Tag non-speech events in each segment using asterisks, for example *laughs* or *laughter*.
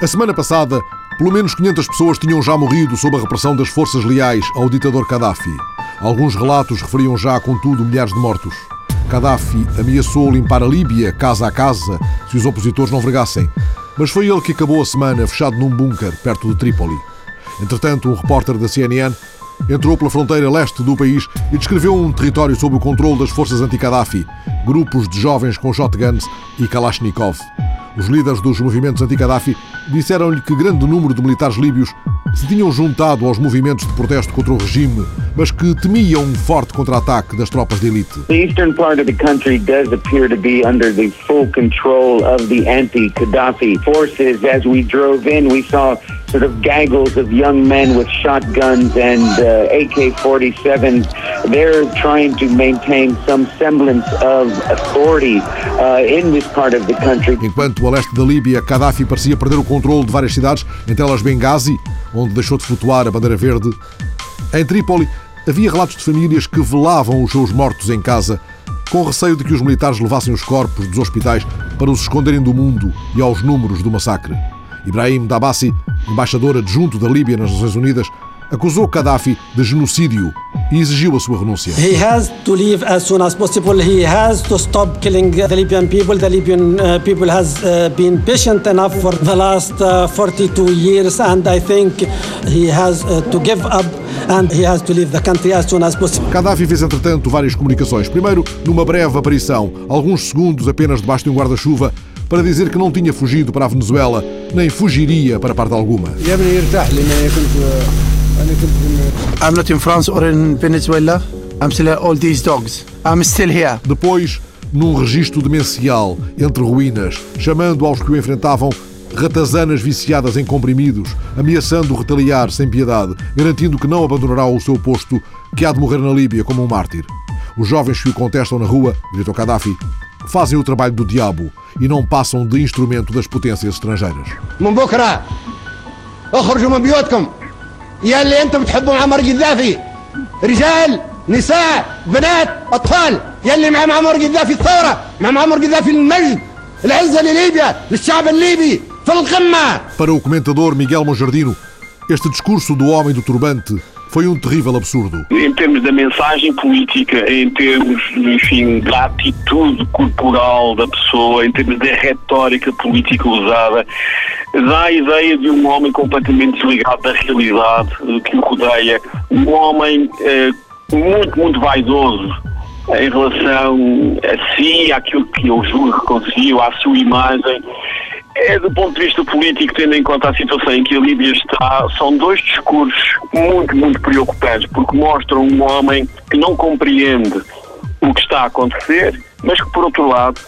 A semana passada, pelo menos 500 pessoas tinham já morrido sob a repressão das forças leais ao ditador Gaddafi. Alguns relatos referiam já, contudo, milhares de mortos. Gaddafi ameaçou limpar a Líbia, casa a casa, se os opositores não vergassem. Mas foi ele que acabou a semana fechado num bunker perto de Trípoli. Entretanto, um repórter da CNN entrou pela fronteira leste do país e descreveu um território sob o controle das forças anti-Gaddafi, grupos de jovens com shotguns e Kalashnikov. Os líderes dos movimentos anti-Gaddafi disseram-lhe que grande número de militares líbios se tinham juntado aos movimentos de protesto contra o regime, mas que temiam um forte contra-ataque das tropas de elite. Anti-Gaddafi sort of gaggles of young men with shotguns and uh, AK-47s. They're trying to maintain some semblance of authority uh, in this part of the country. Enquanto a leste da Líbia, Gaddafi parecia perder o controle de várias cidades, entre elas Benghazi, onde deixou de flutuar a bandeira verde. Em Trípoli, havia relatos de famílias que velavam os seus mortos em casa, com receio de que os militares levassem os corpos dos hospitais para os esconderem do mundo e aos números do massacre. Ibrahim Dabassi, embaixador adjunto da Líbia nas Nações Unidas, acusou Gaddafi de genocídio e exigiu a sua renúncia. He has to leave as soon as possible. He has to stop killing the Libyan people. The Libyan uh, people has uh, been patient enough for the last uh, 42 years and I think he has uh, to give up and he has to leave the country as soon as possible. Gaddafi fez, entretanto, várias comunicações. Primeiro, numa breve aparição, alguns segundos apenas debaixo de um guarda-chuva, para dizer que não tinha fugido para a Venezuela, nem fugiria para parte alguma. I'm not in France or in Venezuela. I'm still all these dogs. I'm still here. Depois, num registro demencial entre ruínas, chamando aos que o enfrentavam ratazanas viciadas em comprimidos, ameaçando retaliar sem piedade, garantindo que não abandonará o seu posto, que há de morrer na Líbia como um mártir. Os jovens que o contestam na rua, gritou Gaddafi, fazem o trabalho do diabo e não passam de instrumento das potências estrangeiras. من بكره اخرجوا من بيوتكم يا اللي انتم بتحبوا معمر قذافي رجال نساء بنات اطفال يا اللي مع معمر قذافي الثوره مع معمر قذافي المجد العزه لليبيا للشعب الليبي في القمه Para o comentador Miguel Monjardino, este discurso do homem do turbante foi um terrível absurdo. em termos da mensagem política, em termos, enfim, da atitude corporal da pessoa, em termos da retórica política usada, dá a ideia de um homem completamente desligado da realidade que o rodeia, um homem eh, muito, muito vaidoso em relação a si, àquilo que eu julgo que conseguiu, à sua imagem. É, do ponto de vista político, tendo em conta a situação em que a Líbia está, são dois discursos muito, muito preocupantes, porque mostram um homem que não compreende o que está a acontecer, mas que, por outro lado,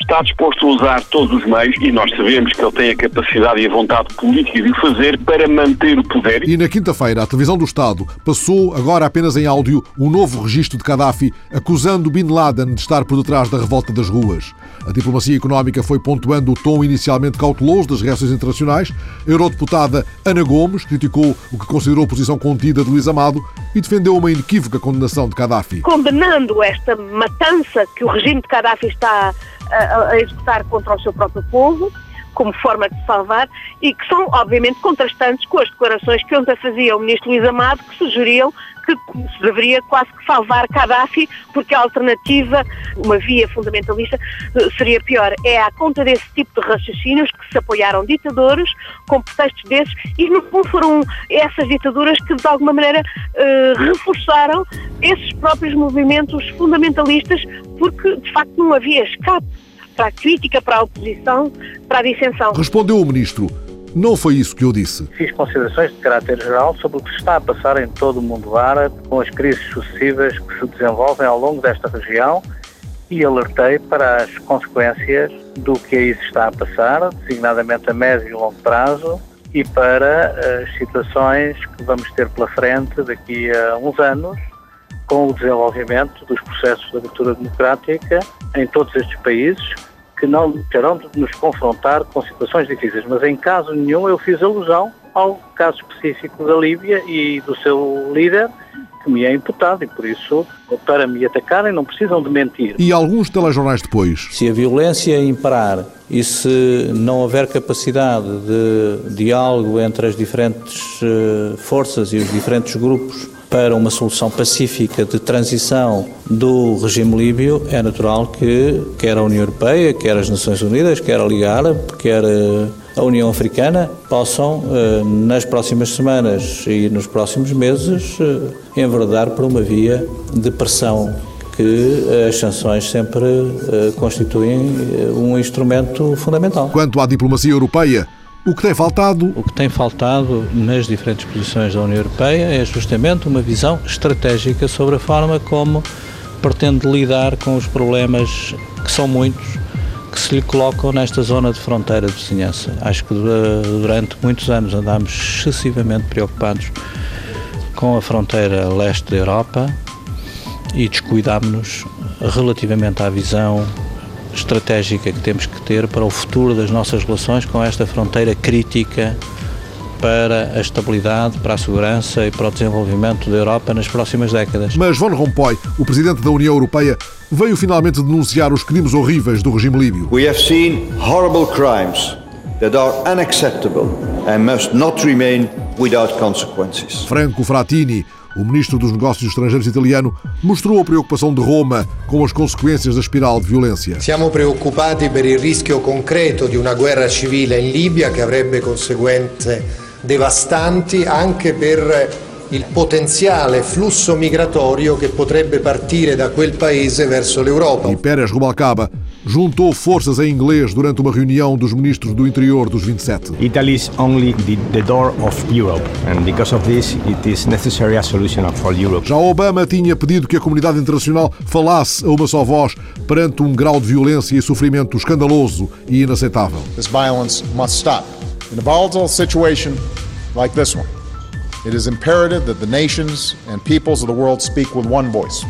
está disposto a usar todos os meios, e nós sabemos que ele tem a capacidade e a vontade política de o fazer para manter o poder. E na quinta-feira, a televisão do Estado passou, agora apenas em áudio, um novo registro de Gaddafi acusando Bin Laden de estar por detrás da revolta das ruas. A diplomacia económica foi pontuando o tom inicialmente cauteloso das reações internacionais. A eurodeputada Ana Gomes criticou o que considerou posição contida de Luís Amado e defendeu uma inequívoca condenação de Gaddafi. condenando esta matança que o regime de Gaddafi está a, a executar contra o seu próprio povo, como forma de salvar, e que são, obviamente, contrastantes com as declarações que ontem fazia o ministro Luís Amado, que sugeriam que se deveria quase que salvar Gaddafi, porque a alternativa, uma via fundamentalista, seria pior. É à conta desse tipo de raciocínios que se apoiaram ditadores com pretextos desses e, no fundo, foram essas ditaduras que, de alguma maneira, eh, reforçaram esses próprios movimentos fundamentalistas, porque, de facto, não havia escape para a crítica, para a oposição, para a dissensão. Respondeu o ministro. Não foi isso que eu disse. Fiz considerações de caráter geral sobre o que se está a passar em todo o mundo árabe, com as crises sucessivas que se desenvolvem ao longo desta região e alertei para as consequências do que aí se está a passar, designadamente a médio e longo prazo, e para as situações que vamos ter pela frente daqui a uns anos, com o desenvolvimento dos processos de abertura democrática em todos estes países, que não terão de nos confrontar com situações difíceis, mas em caso nenhum eu fiz alusão ao caso específico da Líbia e do seu líder, que me é imputado, e por isso, para me atacarem, não precisam de mentir. E alguns telejornais depois, Se a violência imperar e se não houver capacidade de diálogo entre as diferentes eh, forças e os diferentes grupos para uma solução pacífica de transição do regime líbio, é natural que quer a União Europeia, quer as Nações Unidas, quer a Liga Árabe, quer eh, a União Africana possam, eh, nas próximas semanas e nos próximos meses, enverdar por uma via de pressão que as sanções sempre eh, constituem eh, um instrumento fundamental. Quanto à diplomacia europeia, o que tem faltado? O que tem faltado nas diferentes posições da União Europeia é justamente uma visão estratégica sobre a forma como pretende lidar com os problemas que são muitos que se lhe colocam nesta zona de fronteira de vizinhança. Acho que durante muitos anos andámos excessivamente preocupados com a fronteira leste da Europa e descuidámos-nos relativamente à visão estratégica que temos que ter para o futuro das nossas relações com esta fronteira crítica para a estabilidade, para a segurança e para o desenvolvimento da Europa nas próximas décadas. Mas Von Rompuy, o presidente da União Europeia, veio finalmente denunciar os crimes horríveis do regime líbio. We have seen horrible crimes that are unacceptable and must not remain without consequences. Franco Frattini, o ministro dos Negócios Estrangeiros italiano mostrou a preocupação de Roma com as consequências da espiral de violência. Siamo preoccupati per il rischio concreto di una guerra civile in Libia che avrebbe conseguenze devastanti anche per il potenziale flusso migratorio che potrebbe partire da quel paese verso l'Europa. E Pérez Rubalcaba juntou forças em inglês durante uma reunião dos ministros do interior dos 27. Italy is only the, the door of Europe and because of this it is necessary a solution for Europe. Já Obama tinha pedido que a comunidade internacional falasse a uma só voz perante um grau de violência e sofrimento escandaloso e inaceitável. This violence must stop. In a volatile situation like this one, it is imperative that the nations and peoples of the world speak with one voice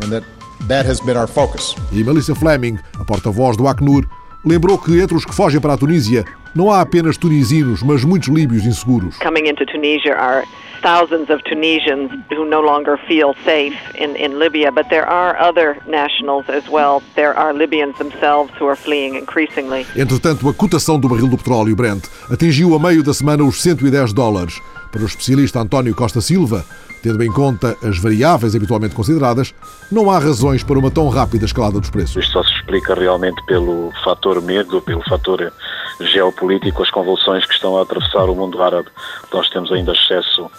and that That has been our focus. E Melissa Fleming, a porta-voz do Acnur, lembrou que entre os que fogem para a Tunísia não há apenas tunisinos, mas muitos líbios inseguros. Coming into Tunisia are thousands of Tunisians who no longer feel safe in, in Libya, but there are other nationals as well. There are Libyans themselves who are fleeing increasingly. Entretanto, a cotação do barril do petróleo Brent atingiu a meio da semana os 110 dólares. Para o especialista António Costa Silva, Tendo em conta as variáveis habitualmente consideradas, não há razões para uma tão rápida escalada dos preços. Isto só se explica realmente pelo fator medo, pelo fator geopolítico, as convulsões que estão a atravessar o mundo árabe. Nós temos ainda excesso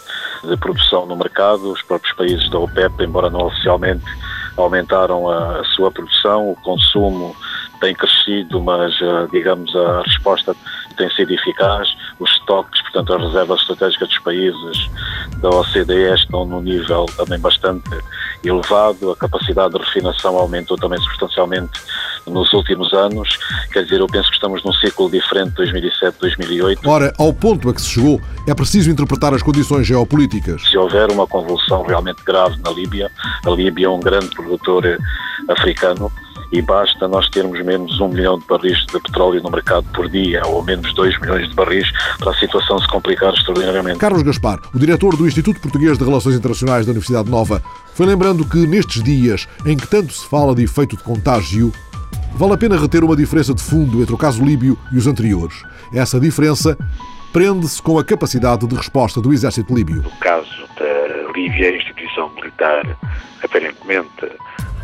de produção no mercado, os próprios países da OPEP, embora não oficialmente, aumentaram a, a sua produção, o consumo tem crescido, mas, eh, digamos, a resposta tem sido eficaz. Os estoques, portanto, as reservas estratégicas dos países da OCDE estão num nível também bastante elevado. A capacidade de refinação aumentou também substancialmente nos últimos anos. Quer dizer, eu penso que estamos num ciclo diferente de 2007-2008. Ora, ao ponto a que se chegou, é preciso interpretar as condições geopolíticas. Se houver uma convulsão realmente grave na Líbia, a Líbia é um grande produtor africano, e basta nós termos menos um milhão de barris de petróleo no mercado por dia ou menos dois milhões de barris para a situação se complicar extraordinariamente. Carlos Gaspar, o diretor do Instituto Português de Relações Internacionais da Universidade Nova, foi lembrando que nestes dias em que tanto se fala de efeito de contágio, vale a pena reter uma diferença de fundo entre o caso líbio e os anteriores. Essa diferença prende-se com a capacidade de resposta do exército líbio. No caso da Líbia, a instituição militar aparentemente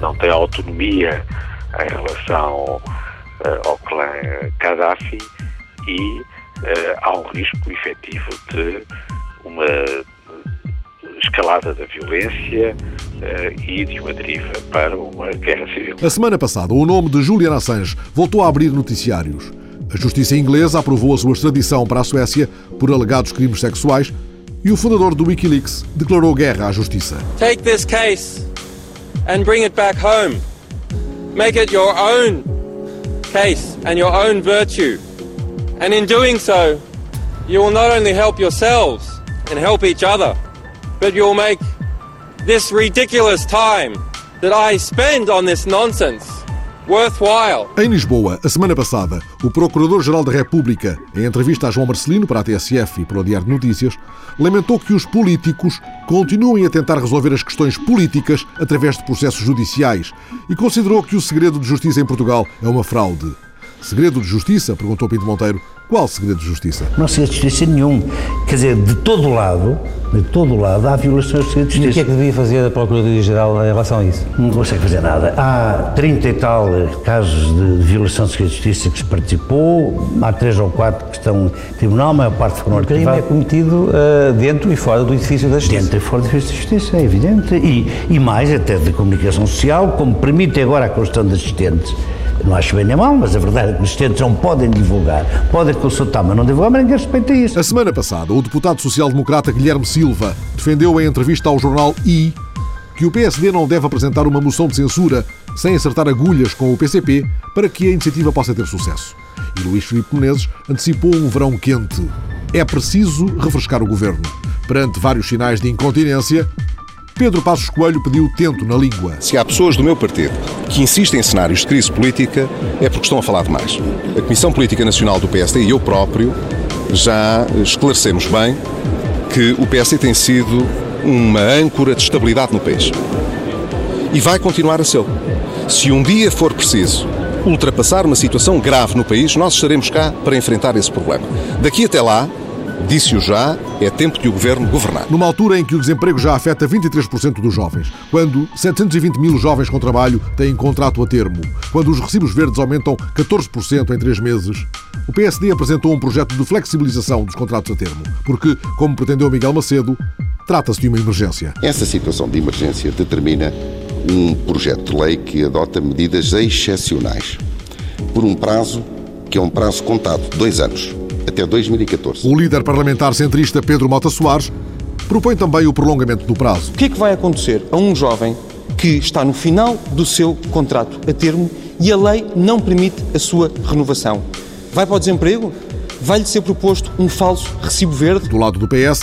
não tem autonomia em relação uh, ao clã Gaddafi e uh, há um risco efetivo de uma escalada da violência uh, e de uma deriva para uma guerra civil. A semana passada, o nome de Julian Assange voltou a abrir noticiários. A justiça inglesa aprovou a sua extradição para a Suécia por alegados crimes sexuais e o fundador do Wikileaks declarou guerra à justiça. Take this case and bring it back home. Make it your own case and your own virtue. And in doing so, you will not only help yourselves and help each other, but you will make this ridiculous time that I spend on this nonsense worthwhile. Em Lisboa, a semana passada, o Procurador-Geral da República, em entrevista a João Marcelino para a TSF e para o Diário de Notícias, lamentou que os políticos continuem a tentar resolver as questões políticas através de processos judiciais e considerou que o segredo de justiça em Portugal é uma fraude. Segredo de justiça? perguntou Pinto Monteiro. Qual segredo de justiça? Não há segredo de justiça nenhum. Quer dizer, de todo lado, de todo lado, há violações de segredo de E o justiça. que é que devia fazer a Procuradoria-Geral em relação a isso? Não consegue fazer nada. Há 30 e tal casos de violação de segredo de justiça que se participou, há 3 ou 4 que estão em tribunal, a maior parte foram O crime é arquivados. cometido ah, dentro e fora do edifício da Justiça. Dentro e fora do edifício da Justiça, é evidente. E, e mais, até de comunicação social, como permite agora a construção de assistentes. Não acho bem nem mal, mas a verdade é que os assistentes não podem divulgar, podem não isso. A semana passada, o deputado social-democrata Guilherme Silva defendeu em entrevista ao jornal I que o PSD não deve apresentar uma moção de censura sem acertar agulhas com o PCP para que a iniciativa possa ter sucesso. E Luís Filipe Menezes antecipou um verão quente. É preciso refrescar o governo. Perante vários sinais de incontinência, Pedro Passos Coelho pediu tento na língua. Se há pessoas do meu partido que insistem em cenários de crise política, é porque estão a falar demais. A Comissão Política Nacional do PSD e eu próprio já esclarecemos bem que o PSD tem sido uma âncora de estabilidade no país. E vai continuar a ser. Se um dia for preciso ultrapassar uma situação grave no país, nós estaremos cá para enfrentar esse problema. Daqui até lá, disse-o já, é tempo de o governo governar. Numa altura em que o desemprego já afeta 23% dos jovens, quando 720 mil jovens com trabalho têm contrato a termo, quando os recibos verdes aumentam 14% em três meses, o PSD apresentou um projeto de flexibilização dos contratos a termo, porque, como pretendeu Miguel Macedo, trata-se de uma emergência. Essa situação de emergência determina um projeto de lei que adota medidas excepcionais por um prazo que é um prazo contado, dois anos, até 2014. O líder parlamentar centrista Pedro Mota Soares propõe também o prolongamento do prazo. O que é que vai acontecer a um jovem que está no final do seu contrato a termo e a lei não permite a sua renovação? Vai para o desemprego? Vai-lhe ser proposto um falso recibo verde? Do lado do PS,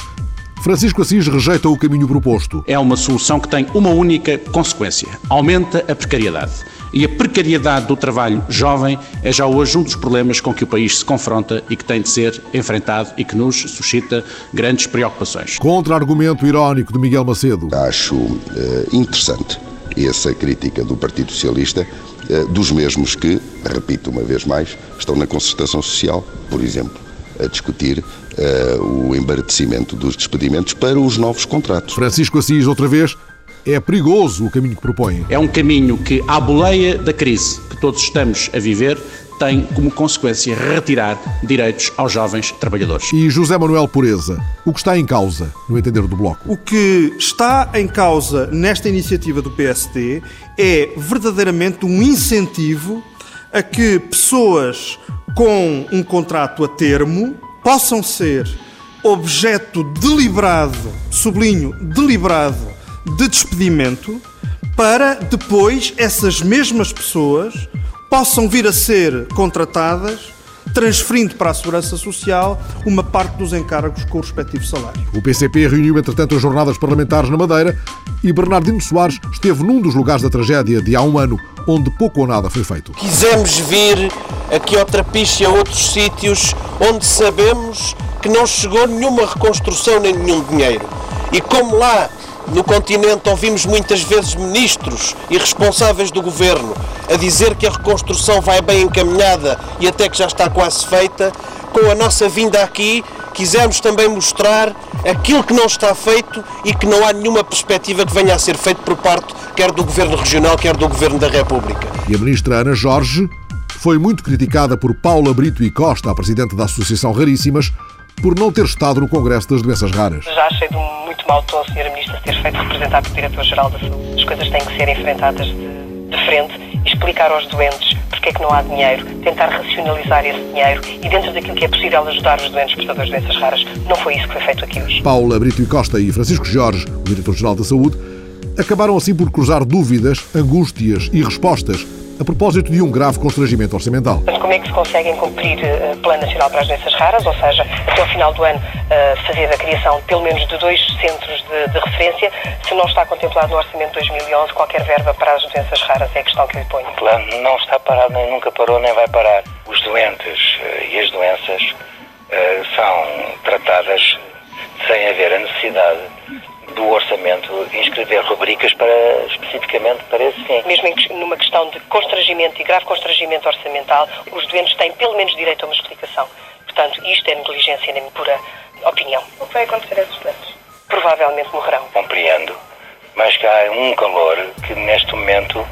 Francisco Assis rejeita o caminho proposto. É uma solução que tem uma única consequência: aumenta a precariedade. E a precariedade do trabalho jovem é já hoje um dos problemas com que o país se confronta e que tem de ser enfrentado e que nos suscita grandes preocupações. Contra-argumento irónico de Miguel Macedo. Acho eh, interessante essa crítica do Partido Socialista, eh, dos mesmos que, repito uma vez mais, estão na concertação social, por exemplo, a discutir eh, o embaratecimento dos despedimentos para os novos contratos. Francisco Assis, outra vez, é perigoso o caminho que propõe. É um caminho que, à boleia da crise que todos estamos a viver, tem como consequência retirar direitos aos jovens trabalhadores. E José Manuel Pureza, o que está em causa, no entender do Bloco? O que está em causa nesta iniciativa do PSD é verdadeiramente um incentivo a que pessoas com um contrato a termo possam ser objeto deliberado, sublinho, deliberado, de despedimento, para depois essas mesmas pessoas possam vir a ser contratadas, transferindo para a Segurança Social uma parte dos encargos com o respectivo salário. O PCP reuniu, entretanto, as jornadas parlamentares na Madeira e Bernardino Soares esteve num dos lugares da tragédia de há um ano, onde pouco ou nada foi feito. Quisemos vir aqui ao Trapiche e a outros sítios onde sabemos que não chegou nenhuma reconstrução nem nenhum dinheiro. E como lá no continente ouvimos muitas vezes ministros e responsáveis do governo a dizer que a reconstrução vai bem encaminhada e até que já está quase feita, com a nossa vinda aqui quisemos também mostrar aquilo que não está feito e que não há nenhuma perspectiva que venha a ser feito por parte quer do governo regional, quer do governo da República. E a ministra Ana Jorge foi muito criticada por Paula Brito e Costa, a presidente da Associação Raríssimas, por não ter estado no Congresso das Doenças Raras. Já achei de um muito mau tom, Sra. Ministra, ter feito representar pelo Diretor-Geral da Saúde. As coisas têm que ser enfrentadas de, de frente e explicar aos doentes porque é que não há dinheiro, tentar racionalizar esse dinheiro e, dentro daquilo que é possível, ajudar os doentes portadores de doenças raras. Não foi isso que foi feito aqui hoje. Paula Brito e Costa e Francisco Jorge, o Diretor-Geral da Saúde, acabaram assim por cruzar dúvidas, angústias e respostas a propósito de um grave constrangimento orçamental. Mas como é que se conseguem cumprir o uh, Plano Nacional para as Doenças Raras, ou seja, até o final do ano uh, fazer a criação de pelo menos de dois centros de, de, referência, se não está contemplado no Orçamento de 2011 qualquer verba para as doenças raras? É a questão que eu lhe ponho. O plano não está parado, nem nunca parou, nem vai parar. Os doentes uh, e as doenças são tratadas sem haver a necessidade do orçamento inscrever rubricas para, especificamente para esse fim. Mesmo em, numa questão de constrangimento e grave constrangimento orçamental, os doentes têm pelo menos direito a uma explicação. Portanto, isto é negligência, na minha pura opinião. O que vai acontecer a esses doentes? Provavelmente morrerão. Compreendo, mas que há um calor que neste momento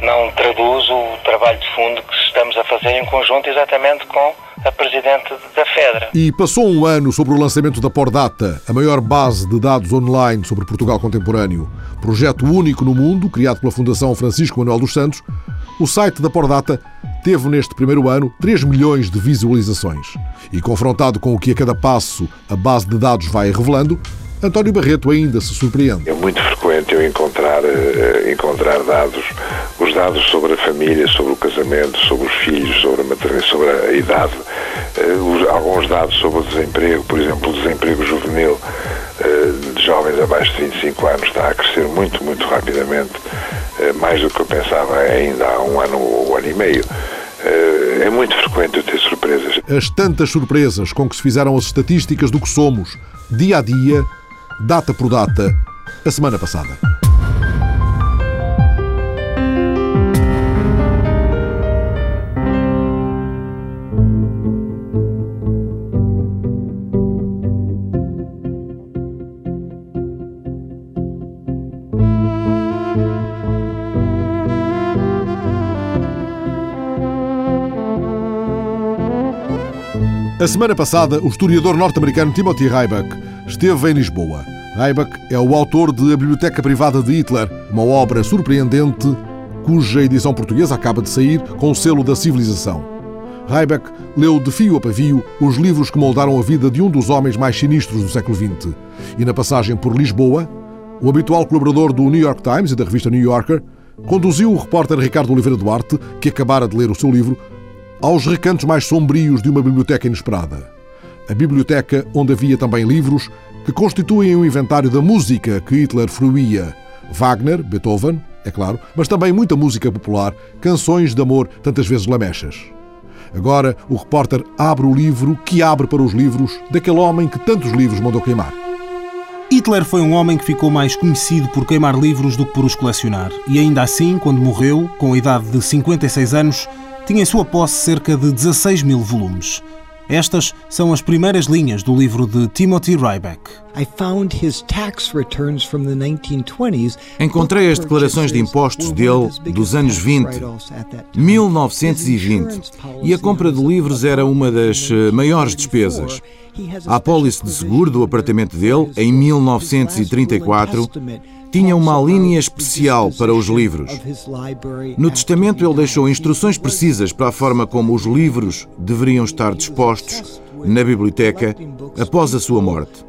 não traduz o trabalho de fundo que estamos a fazer em conjunto exatamente com a Presidente da FEDRA. E passou um ano sobre o lançamento da Pordata, a maior base de dados online sobre Portugal contemporâneo. Projeto único no mundo, criado pela Fundação Francisco Manuel dos Santos, o site da Pordata teve neste primeiro ano 3 milhões de visualizações. E confrontado com o que a cada passo a base de dados vai revelando, António Barreto ainda se surpreende. É muito frequente eu encontrar, uh, encontrar dados, os dados sobre a família, sobre o casamento, sobre os filhos, sobre a maternidade, sobre a idade, os, alguns dados sobre o desemprego, por exemplo, o desemprego juvenil uh, de jovens abaixo de 25 anos está a crescer muito, muito rapidamente, mais do que eu pensava ainda há um ano ou um ano e meio. É muito frequente eu ter surpresas. As tantas surpresas com que se fizeram as estatísticas do que somos, dia a dia, data por data, a semana passada. A semana passada, o historiador norte-americano Timothy Ryback esteve em Lisboa. Ryback é o autor de A Biblioteca Privada de Hitler, uma obra surpreendente cuja edição portuguesa acaba de sair com o selo da civilização. Ryback leu de fio a pavio os livros que moldaram a vida de um dos homens mais sinistros do século XX. E na passagem por Lisboa, o habitual colaborador do New York Times e da revista New Yorker conduziu o repórter Ricardo Oliveira Duarte, que acabara de ler o seu livro, aos recantos mais sombrios de uma biblioteca inesperada. A biblioteca onde havia também livros que constituem o um inventário da música que Hitler fruía. Wagner, Beethoven, é claro, mas também muita música popular, canções de amor, tantas vezes lamechas. Agora o repórter abre o livro que abre para os livros daquele homem que tantos livros mandou queimar. Hitler foi um homem que ficou mais conhecido por queimar livros do que por os colecionar. E ainda assim, quando morreu, com a idade de 56 anos, tinha em sua posse cerca de 16 mil volumes. Estas são as primeiras linhas do livro de Timothy Ryback. Encontrei as declarações de impostos dele dos anos 20, 1920, e a compra de livros era uma das eh, maiores despesas. A apólice de seguro do apartamento dele, em 1934, tinha uma linha especial para os livros. No testamento, ele deixou instruções precisas para a forma como os livros deveriam estar dispostos na biblioteca após a sua morte.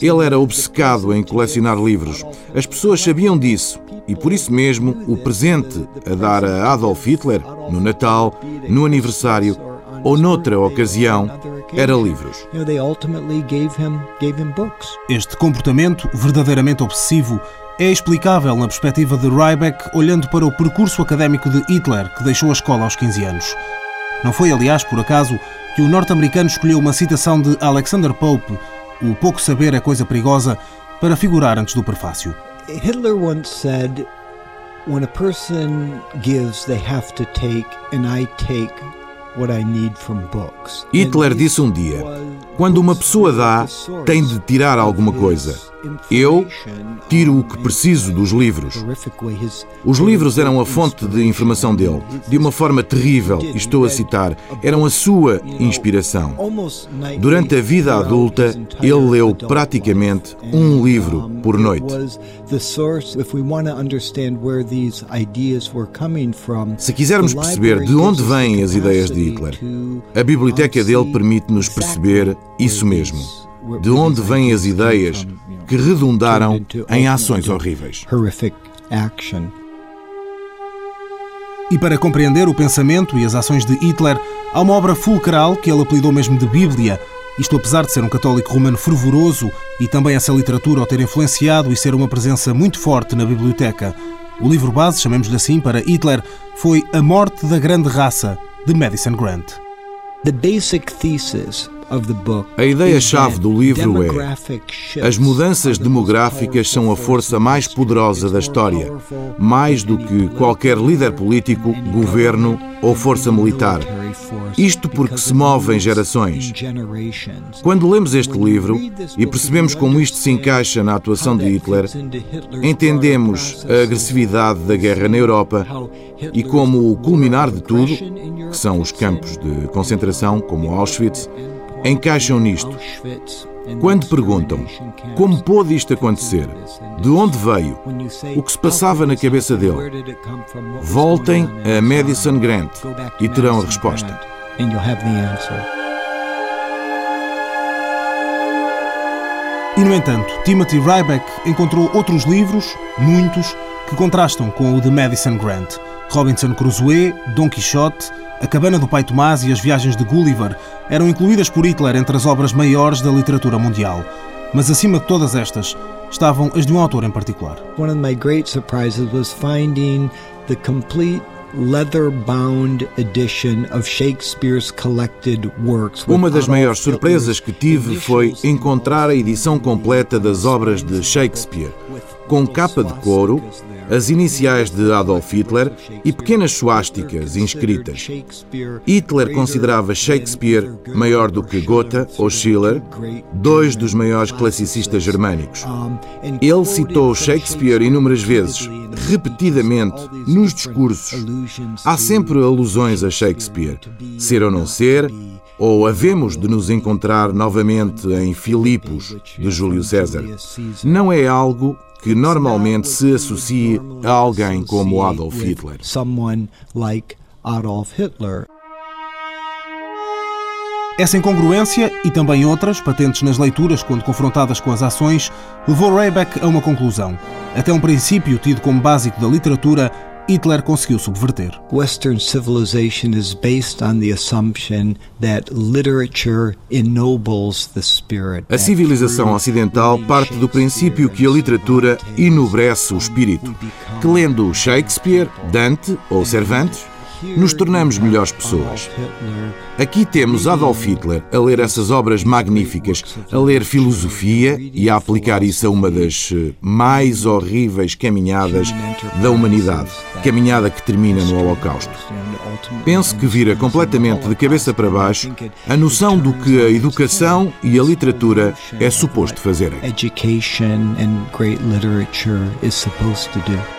Ele era obcecado em colecionar livros. As pessoas sabiam disso e, por isso mesmo, o presente a dar a Adolf Hitler, no Natal, no aniversário ou noutra ocasião, era livros. Este comportamento verdadeiramente obsessivo é explicável na perspectiva de Ryback, olhando para o percurso académico de Hitler, que deixou a escola aos 15 anos. Não foi, aliás, por acaso, que o norte-americano escolheu uma citação de Alexander Pope, o pouco saber é coisa perigosa, para figurar antes do prefácio. Hitler once said, when a person gives, they have to take, and I take Hitler disse um dia: quando uma pessoa dá, tem de tirar alguma coisa. Eu tiro o que preciso dos livros. Os livros eram a fonte de informação dele, de uma forma terrível, estou a citar, eram a sua inspiração. Durante a vida adulta, ele leu praticamente um livro por noite. Se quisermos perceber de onde vêm as ideias de Hitler, a biblioteca dele permite-nos perceber isso mesmo. De onde vêm as ideias que redundaram em ações horríveis. E para compreender o pensamento e as ações de Hitler, há uma obra fulcral que ele apelidou mesmo de Bíblia. Isto apesar de ser um católico romano fervoroso e também essa literatura o ter influenciado e ser uma presença muito forte na biblioteca. O livro base, chamemos-lhe assim, para Hitler, foi A Morte da Grande Raça, de Madison Grant. The basic thesis A ideia-chave do livro é: as mudanças demográficas são a força mais poderosa da história, mais do que qualquer líder político, governo ou força militar. Isto porque se move em gerações. Quando lemos este livro e percebemos como isto se encaixa na atuação de Hitler, entendemos a agressividade da guerra na Europa e como o culminar de tudo, que são os campos de concentração como Auschwitz, encaixam nisto. Quando perguntam como pôde isto acontecer, de onde veio, o que se passava na cabeça dele, voltem a Madison Grant e terão a resposta. E, no entanto, Timothy Ryback encontrou outros livros, muitos, que contrastam com o de Madison Grant. Robinson Crusoe, Don Quixote, A Cabana do Pai Tomás e As Viagens de Gulliver eram incluídas por Hitler entre as obras maiores da literatura mundial. Mas acima de todas estas estavam as de um autor em particular. One of my great surprises was finding the complete leather-bound edition of Shakespeare's collected works. Uma das maiores surpresas que tive foi encontrar a edição completa das obras de Shakespeare, com capa de couro, as iniciais de Adolf Hitler e pequenas suásticas inscritas. Hitler considerava Shakespeare maior do que Goethe ou Schiller, dois dos maiores classicistas germânicos. Ele citou Shakespeare inúmeras vezes, repetidamente, nos discursos. Há sempre alusões a Shakespeare, ser ou não ser, ou havemos de nos encontrar novamente em Filipos, de Júlio César. Não é algo que normalmente se associe a alguém como Adolf Hitler. Essa incongruência e também outras, patentes nas leituras quando confrontadas com as ações, levou Rayback a uma conclusão. Até um princípio tido como básico da literatura, Hitler conseguiu subverter. Western civilization is based on the assumption that literature ennobles the spirit. A civilização ocidental parte do princípio que a literatura enobrece o espírito, que lendo Shakespeare, Dante ou Cervantes, nos tornamos melhores pessoas. Aqui temos Adolf Hitler a ler essas obras magníficas, a ler filosofia e a aplicar isso a uma das eh, mais horríveis caminhadas da humanidade, caminhada que termina no Holocausto. Penso que vira completamente de cabeça para baixo a noção do que a educação e a literatura é suposto fazerem. Education and great literature is supposed to do.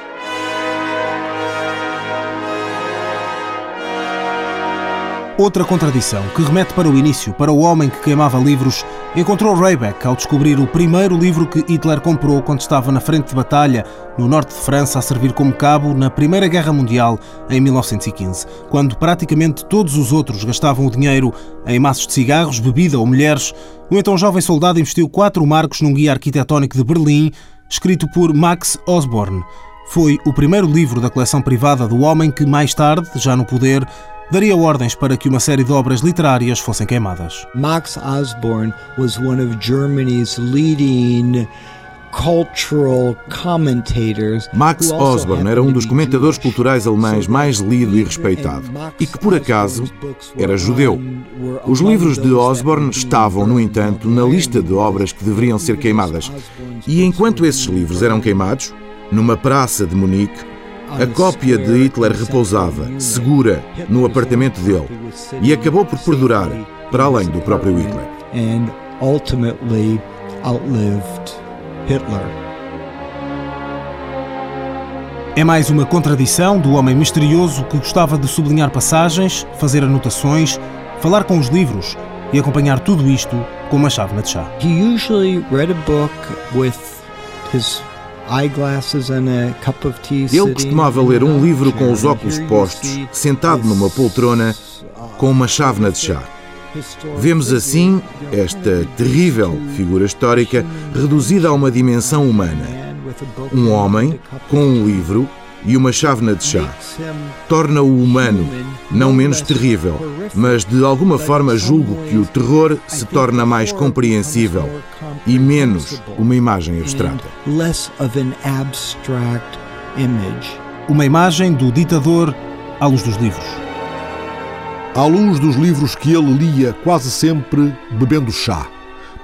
Outra contradição, que remete para o início, para o homem que queimava livros, encontrou Rayback ao descobrir o primeiro livro que Hitler comprou quando estava na frente de batalha, no norte de França, a servir como cabo na Primeira Guerra Mundial, em 1915, quando praticamente todos os outros gastavam o dinheiro em maços de cigarros, bebida ou mulheres. O então jovem soldado investiu quatro marcos num guia arquitetónico de Berlim, escrito por Max Osborne. Foi o primeiro livro da coleção privada do homem que, mais tarde, já no poder, daria ordens para que uma série de obras literárias fossem queimadas. Max Osborne was one of Germany's leading cultural commentators. Max Osborne era um dos comentadores culturais alemães mais lido e respeitado e que por acaso era judeu. Os livros de Osborne estavam, no entanto, na lista de obras que deveriam ser queimadas. E enquanto esses livros eram queimados, numa praça de Munique, a cópia de Hitler repousava, segura, no apartamento dele e acabou por perdurar para além do próprio Hitler. É mais uma contradição do homem misterioso que gostava de sublinhar passagens, fazer anotações, falar com os livros e acompanhar tudo isto com uma chávena de chá. He usually read a book with his ele costumava ler um livro com os óculos postos, sentado numa poltrona, com uma chávena de chá. Vemos assim esta terrível figura histórica reduzida a uma dimensão humana. Um homem com um livro e uma chávena de chá. Torna-o humano, não menos terrível, mas de alguma forma julgo que o terror se torna mais compreensível e menos uma imagem abstrata. Uma imagem do ditador à luz dos livros. à luz dos livros que ele lia quase sempre bebendo chá,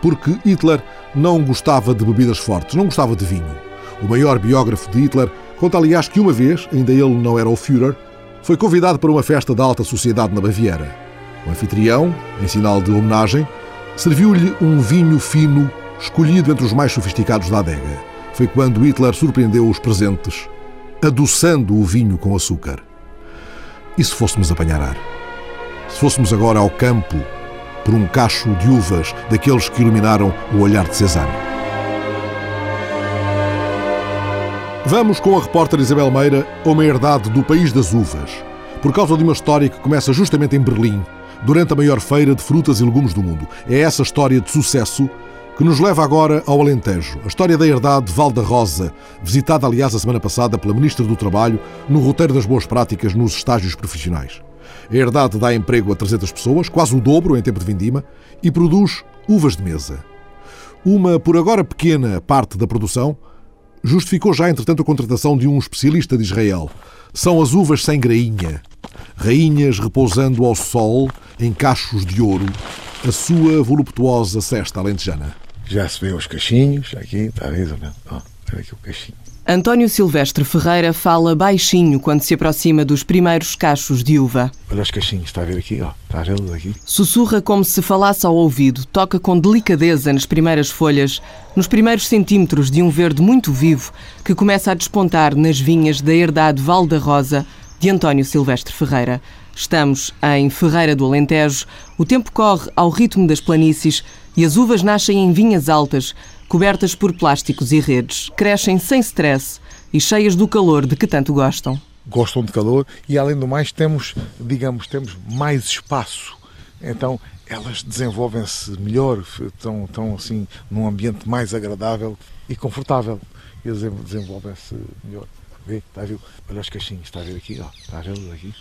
porque Hitler não gostava de bebidas fortes, não gostava de vinho. O maior biógrafo de Hitler conta, aliás, que uma vez, ainda ele não era o Führer, foi convidado para uma festa da alta sociedade na Baviera. O anfitrião, em sinal de homenagem, serviu-lhe um vinho fino escolhido entre os mais sofisticados da adega. Foi quando Hitler surpreendeu os presentes, adoçando o vinho com açúcar. E se fôssemos apanhar ar? Se fôssemos agora ao campo por um cacho de uvas daqueles que iluminaram o olhar de Cezanne? Vamos com a repórter Isabel Meira a uma herdade do país das uvas, por causa de uma história que começa justamente em Berlim, durante a maior feira de frutas e legumes do mundo. É essa história de sucesso que nos leva agora ao Alentejo. A história da herdade Val da Rosa, visitada aliás a semana passada pela Ministra do Trabalho no roteiro das boas práticas nos estágios profissionais. A herdade dá emprego a 300 pessoas, quase o dobro em tempo de vindima, e produz uvas de mesa. Uma, por agora pequena, parte da produção justificou já, entretanto, a contratação de um especialista de Israel. São as uvas sem grainha. Rainhas repousando ao sol em cachos de ouro, a sua voluptuosa cesta alentejana. Já se vê os cachinhos, aqui, está a ver, olha aqui o cachinho. António Silvestre Ferreira fala baixinho quando se aproxima dos primeiros cachos de uva. Olha os cachinhos, está a ver aqui, ó. Está a ver aqui? Sussurra como se falasse ao ouvido, toca com delicadeza nas primeiras folhas, nos primeiros centímetros de um verde muito vivo que começa a despontar nas vinhas da herdade Val da Rosa de António Silvestre Ferreira. Estamos em Ferreira do Alentejo, o tempo corre ao ritmo das planícies e as uvas nascem em vinhas altas, cobertas por plásticos e redes, crescem sem stress e cheias do calor de que tanto gostam. Gostam de calor e, além do mais, temos, digamos, temos mais espaço. Então, elas desenvolvem-se melhor, estão, estão assim num ambiente mais agradável e confortável. E desenvolvem-se melhor. Vê, está a ver? Olha os caixinhos, está a ver aqui, ó. Está a ver aqui?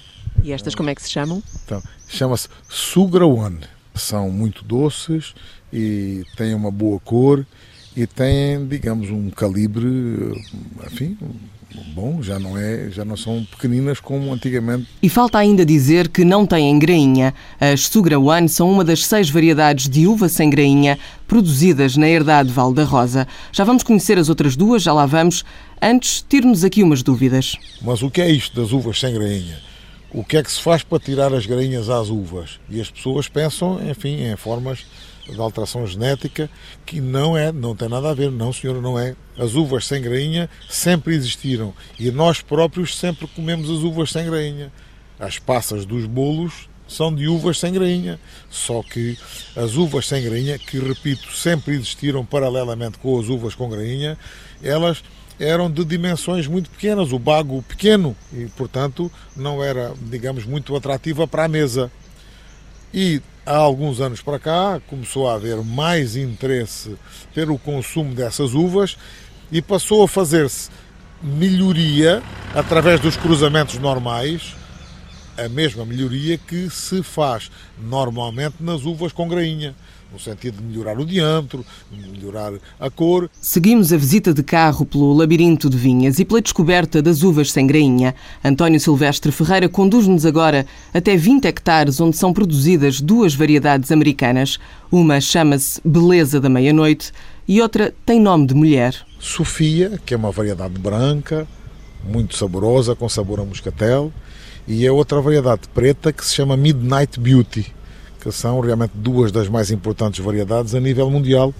E estas como é que se chamam? Então, chama-se Sugra One. São muito doces e têm uma boa cor e têm, digamos, um calibre, enfim, bom, já não é, já não são pequeninas como antigamente. E falta ainda dizer que não têm grainha. As Sugra One são uma das seis variedades de uva sem grainha produzidas na herdade Val da Rosa. Já vamos conhecer as outras duas, já lá vamos. Antes, tire-nos aqui umas dúvidas. Mas o que é isto das uvas sem grainha? O que é que se faz para tirar as grainhas às uvas? E as pessoas pensam, enfim, em formas de alteração genética que não é, não tem nada a ver, não senhora, não é. As uvas sem grainha sempre existiram e nós próprios sempre comemos as uvas sem grainha. As passas dos bolos são de uvas sem grainha, só que as uvas sem grainha, que repito, sempre existiram paralelamente com as uvas com grainha, elas eram de dimensões muito pequenas, o bago pequeno, e portanto não era, digamos, muito atrativa para a mesa. E há alguns anos para cá começou a haver mais interesse pelo consumo dessas uvas e passou a fazer-se melhoria através dos cruzamentos normais, a mesma melhoria que se faz normalmente nas uvas com grainha no sentido de melhorar o diâmetro, melhorar a cor. Seguimos a visita de carro pelo labirinto de vinhas e pela descoberta das uvas sem grainha. António Silvestre Ferreira conduz-nos agora até 20 hectares onde são produzidas duas variedades americanas. Uma chama-se Beleza da Meia-Noite e outra tem nome de mulher. Sofia, que é uma variedade branca, muito saborosa, com sabor a moscatel, e é outra variedade preta que se chama Midnight Beauty que são realmente duas das mais importantes variedades a nível mundial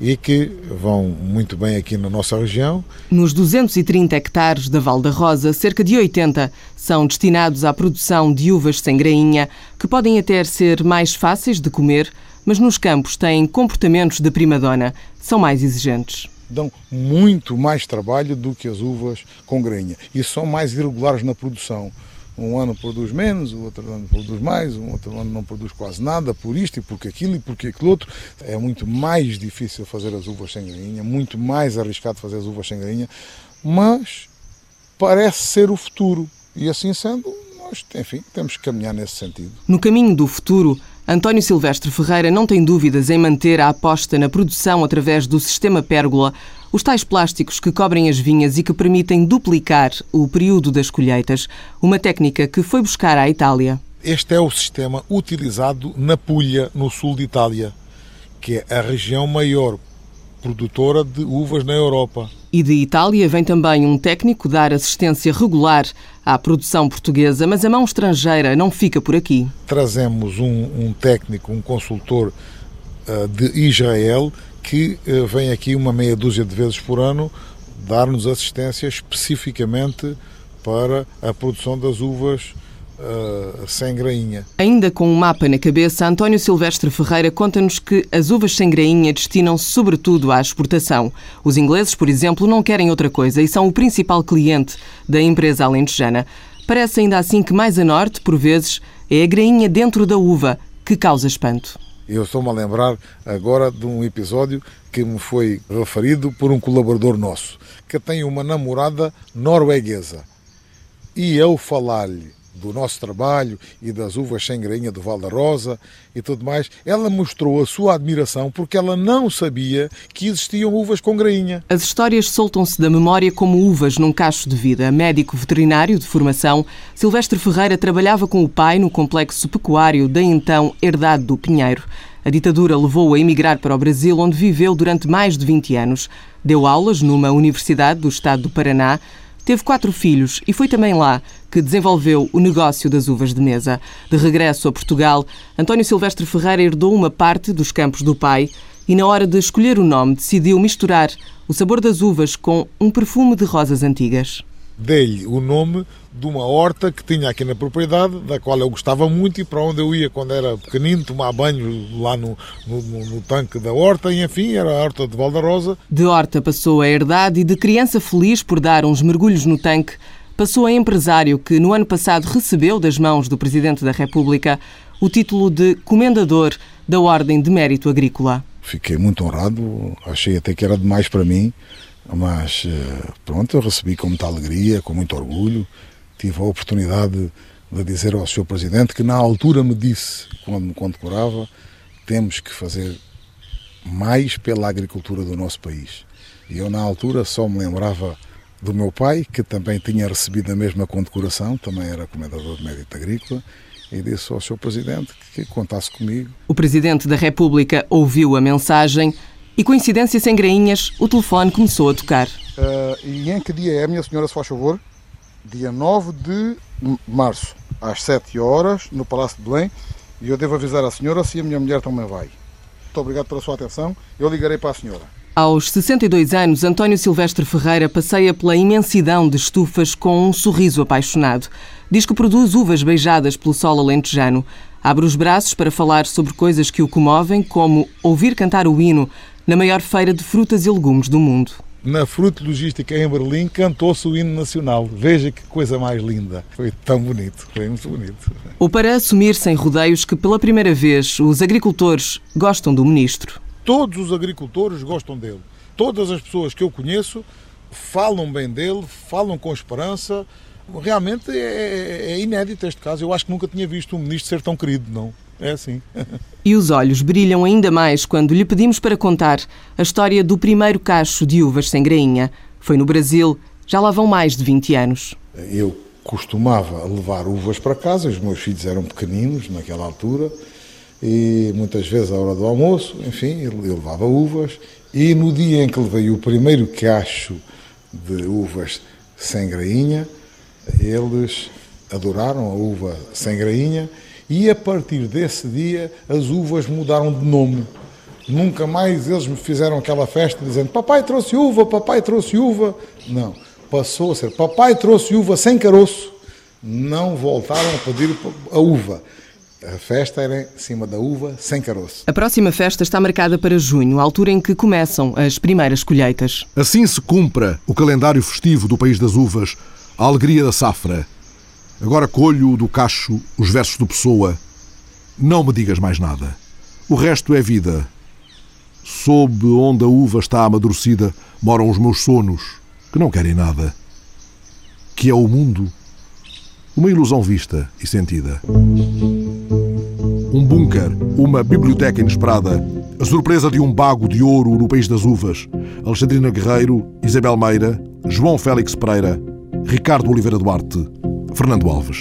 e que vão muito bem aqui na nossa região. Nos 230 hectares da Val da Rosa, cerca de 80 são destinados à produção de uvas sem grainha, que podem até ser mais fáceis de comer, mas nos campos têm comportamentos de primadona, são mais exigentes. Dão muito mais trabalho do que as uvas com grainha e são mais irregulares na produção. Um ano produz menos, o outro ano produz mais, um outro ano não produz quase nada, por isto e porque aquilo e porque aquilo outro. É muito mais difícil fazer as uvas sem galinha, muito mais arriscado fazer as uvas sem galinha, mas parece ser o futuro. E assim sendo, nós, enfim, temos que caminhar nesse sentido. No caminho do futuro, António Silvestre Ferreira não tem dúvidas em manter a aposta na produção através do sistema pérgola, os tais plásticos que cobrem as vinhas e que permitem duplicar o período das colheitas, uma técnica que foi buscar à Itália. Este é o sistema utilizado na Puglia, no sul de Itália, que é a região maior produtora de uvas na Europa. E de Itália vem também um técnico dar assistência regular à produção portuguesa, mas a mão estrangeira não fica por aqui. Trazemos um, um técnico, um consultor uh, de Israel, que uh, vem aqui uma meia dúzia de vezes por ano dar-nos assistência especificamente para a produção das uvas uh, sem grainha. Ainda com um mapa na cabeça, António Silvestre Ferreira conta-nos que as uvas sem grainha destinam-se sobretudo à exportação. Os ingleses, por exemplo, não querem outra coisa e são o principal cliente da empresa alentejana. Parece ainda assim que mais a norte, por vezes, é a grainha dentro da uva que causa espanto. Eu estou-me a lembrar agora de um episódio que me foi referido por um colaborador nosso, que tem uma namorada norueguesa. E eu falar-lhe do nosso trabalho e das uvas sem grainha do Val da Rosa e tudo mais, ela mostrou a sua admiração porque ela não sabia que existiam uvas com grainha. As histórias soltam-se da memória como uvas num cacho de vida. Médico veterinário de formação, Silvestre Ferreira trabalhava com o pai no complexo pecuário da então Herdade do Pinheiro. A ditadura levou-o a emigrar para o Brasil, onde viveu durante mais de 20 anos. Deu aulas numa universidade do estado do Paraná, Teve quatro filhos e foi também lá que desenvolveu o negócio das uvas de mesa. De regresso a Portugal, António Silvestre Ferreira herdou uma parte dos campos do pai e, na hora de escolher o nome, decidiu misturar o sabor das uvas com um perfume de rosas antigas dei-lhe o nome de uma horta que tinha aqui na propriedade, da qual eu gostava muito e para onde eu ia quando era pequenino, tomar banho lá no, no, no tanque da horta, e enfim, era a horta de Valda Rosa. De horta passou a herdade e de criança feliz por dar uns mergulhos no tanque, passou a empresário que no ano passado recebeu das mãos do Presidente da República o título de Comendador da Ordem de Mérito Agrícola. Fiquei muito honrado, achei até que era demais para mim, mas eh, pronto, eu recebi com muita alegria, com muito orgulho. Tive a oportunidade de dizer ao Sr. Presidente que na altura me disse, quando me condecorava, temos que fazer mais pela agricultura do nosso país. E eu na altura só me lembrava do meu pai, que também tinha recebido a mesma condecoração, também era comendador de mérito agrícola, e disse ao Sr. Presidente que contasse comigo. O Presidente da República ouviu a mensagem e coincidência sem grainhas, o telefone começou a tocar. Uh, e em que dia é, minha senhora, se faz favor? Dia 9 de março, às 7 horas, no Palácio de Belém. E eu devo avisar a senhora se a minha mulher também vai. Muito obrigado pela sua atenção. Eu ligarei para a senhora. Aos 62 anos, António Silvestre Ferreira passeia pela imensidão de estufas com um sorriso apaixonado. Diz que produz uvas beijadas pelo sol alentejano. Abre os braços para falar sobre coisas que o comovem, como ouvir cantar o hino na maior feira de frutas e legumes do mundo. Na Fruta Logística em Berlim cantou-se o hino nacional. Veja que coisa mais linda. Foi tão bonito, foi muito bonito. Ou para assumir sem rodeios que pela primeira vez os agricultores gostam do ministro. Todos os agricultores gostam dele. Todas as pessoas que eu conheço falam bem dele, falam com esperança. Realmente é, é, é inédito este caso. Eu acho que nunca tinha visto um ministro ser tão querido, não. É assim. *laughs* e os olhos brilham ainda mais quando lhe pedimos para contar a história do primeiro cacho de uvas sem grainha. Foi no Brasil, já lá vão mais de 20 anos. Eu costumava levar uvas para casa, os meus filhos eram pequeninos naquela altura, e muitas vezes à hora do almoço, enfim, eu levava uvas, e no dia em que levei o primeiro cacho de uvas sem grainha, eles adoraram a uva sem grainha e a partir desse dia as uvas mudaram de nome. Nunca mais eles me fizeram aquela festa dizendo papai trouxe uva, papai trouxe uva. Não, passou a ser papai trouxe uva sem caroço. Não voltaram a pedir a uva. A festa era em cima da uva, sem caroço. A próxima festa está marcada para junho, altura em que começam as primeiras colheitas. Assim se cumpra o calendário festivo do país das uvas, a alegria da safra, Agora colho do cacho os versos do Pessoa. Não me digas mais nada. O resto é vida. Sob onde a uva está amadurecida moram os meus sonos, que não querem nada. Que é o mundo. Uma ilusão vista e sentida. Um bunker, uma biblioteca inesperada, a surpresa de um bago de ouro no país das uvas. Alexandrina Guerreiro, Isabel Meira, João Félix Pereira, Ricardo Oliveira Duarte. Fernando Alves.